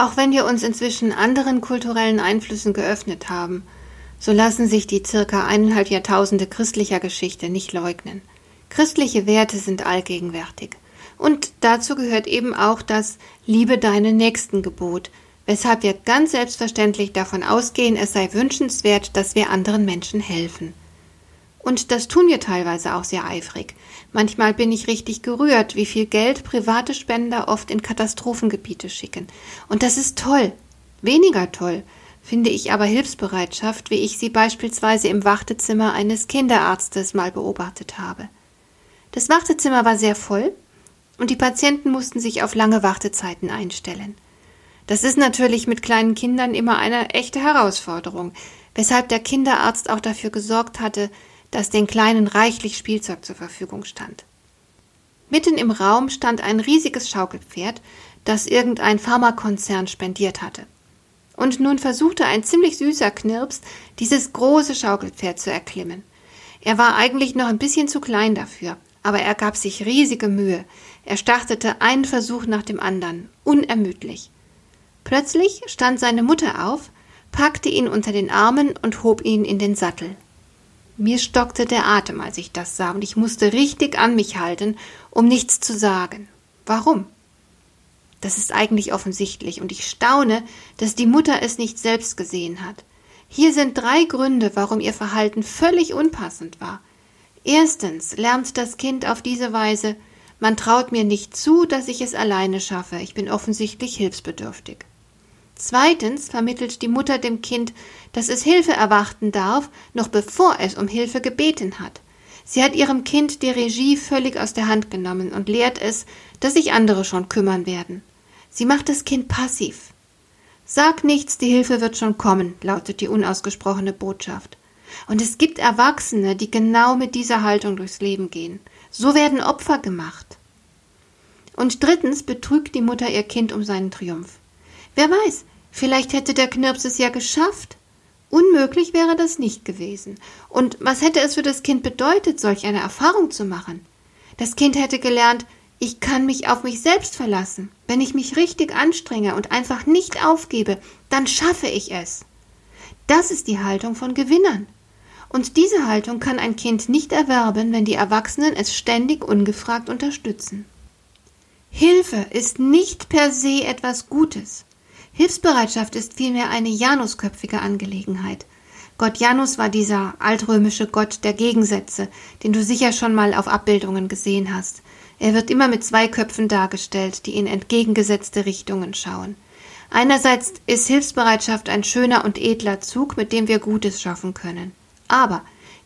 Auch wenn wir uns inzwischen anderen kulturellen Einflüssen geöffnet haben, so lassen sich die circa eineinhalb Jahrtausende christlicher Geschichte nicht leugnen. Christliche Werte sind allgegenwärtig. Und dazu gehört eben auch das Liebe deine Nächsten Gebot, weshalb wir ganz selbstverständlich davon ausgehen, es sei wünschenswert, dass wir anderen Menschen helfen. Und das tun wir teilweise auch sehr eifrig. Manchmal bin ich richtig gerührt, wie viel Geld private Spender oft in Katastrophengebiete schicken. Und das ist toll. Weniger toll finde ich aber Hilfsbereitschaft, wie ich sie beispielsweise im Wartezimmer eines Kinderarztes mal beobachtet habe. Das Wartezimmer war sehr voll und die Patienten mussten sich auf lange Wartezeiten einstellen. Das ist natürlich mit kleinen Kindern immer eine echte Herausforderung, weshalb der Kinderarzt auch dafür gesorgt hatte, dass den Kleinen reichlich Spielzeug zur Verfügung stand. Mitten im Raum stand ein riesiges Schaukelpferd, das irgendein Pharmakonzern spendiert hatte. Und nun versuchte ein ziemlich süßer Knirps, dieses große Schaukelpferd zu erklimmen. Er war eigentlich noch ein bisschen zu klein dafür, aber er gab sich riesige Mühe. Er startete einen Versuch nach dem anderen, unermüdlich. Plötzlich stand seine Mutter auf, packte ihn unter den Armen und hob ihn in den Sattel. Mir stockte der Atem, als ich das sah, und ich musste richtig an mich halten, um nichts zu sagen. Warum? Das ist eigentlich offensichtlich, und ich staune, dass die Mutter es nicht selbst gesehen hat. Hier sind drei Gründe, warum ihr Verhalten völlig unpassend war. Erstens lernt das Kind auf diese Weise, man traut mir nicht zu, dass ich es alleine schaffe, ich bin offensichtlich hilfsbedürftig. Zweitens vermittelt die Mutter dem Kind, dass es Hilfe erwarten darf, noch bevor es um Hilfe gebeten hat. Sie hat ihrem Kind die Regie völlig aus der Hand genommen und lehrt es, dass sich andere schon kümmern werden. Sie macht das Kind passiv. Sag nichts, die Hilfe wird schon kommen, lautet die unausgesprochene Botschaft. Und es gibt Erwachsene, die genau mit dieser Haltung durchs Leben gehen. So werden Opfer gemacht. Und drittens betrügt die Mutter ihr Kind um seinen Triumph. Wer weiß, Vielleicht hätte der Knirps es ja geschafft. Unmöglich wäre das nicht gewesen. Und was hätte es für das Kind bedeutet, solch eine Erfahrung zu machen? Das Kind hätte gelernt, ich kann mich auf mich selbst verlassen. Wenn ich mich richtig anstrenge und einfach nicht aufgebe, dann schaffe ich es. Das ist die Haltung von Gewinnern. Und diese Haltung kann ein Kind nicht erwerben, wenn die Erwachsenen es ständig ungefragt unterstützen. Hilfe ist nicht per se etwas Gutes. Hilfsbereitschaft ist vielmehr eine janusköpfige Angelegenheit. Gott Janus war dieser altrömische Gott der Gegensätze, den du sicher schon mal auf Abbildungen gesehen hast. Er wird immer mit zwei Köpfen dargestellt, die in entgegengesetzte Richtungen schauen. Einerseits ist Hilfsbereitschaft ein schöner und edler Zug, mit dem wir Gutes schaffen können. Aber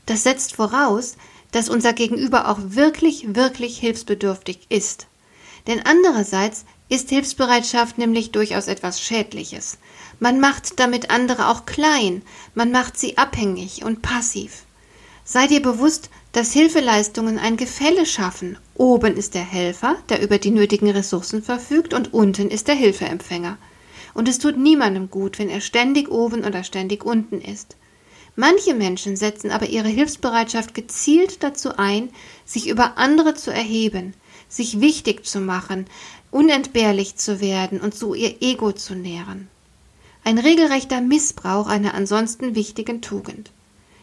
das setzt voraus, dass unser Gegenüber auch wirklich, wirklich hilfsbedürftig ist. Denn andererseits ist Hilfsbereitschaft nämlich durchaus etwas Schädliches. Man macht damit andere auch klein, man macht sie abhängig und passiv. Sei dir bewusst, dass Hilfeleistungen ein Gefälle schaffen. Oben ist der Helfer, der über die nötigen Ressourcen verfügt, und unten ist der Hilfeempfänger. Und es tut niemandem gut, wenn er ständig oben oder ständig unten ist. Manche Menschen setzen aber ihre Hilfsbereitschaft gezielt dazu ein, sich über andere zu erheben, sich wichtig zu machen, unentbehrlich zu werden und so ihr Ego zu nähren. Ein regelrechter Missbrauch einer ansonsten wichtigen Tugend.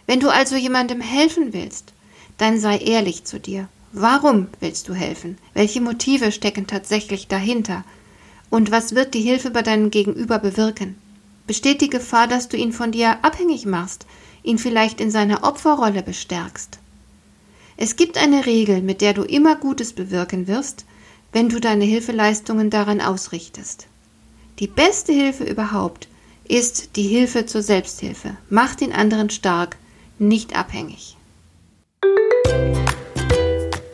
Wenn du also jemandem helfen willst, dann sei ehrlich zu dir. Warum willst du helfen? Welche Motive stecken tatsächlich dahinter? Und was wird die Hilfe bei deinem Gegenüber bewirken? Besteht die Gefahr, dass du ihn von dir abhängig machst, ihn vielleicht in seiner Opferrolle bestärkst? Es gibt eine Regel, mit der du immer Gutes bewirken wirst, wenn du deine Hilfeleistungen daran ausrichtest. Die beste Hilfe überhaupt ist die Hilfe zur Selbsthilfe. Mach den anderen stark, nicht abhängig.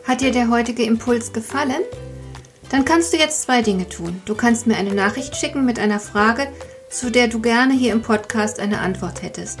Hat dir der heutige Impuls gefallen? Dann kannst du jetzt zwei Dinge tun. Du kannst mir eine Nachricht schicken mit einer Frage, zu der du gerne hier im Podcast eine Antwort hättest.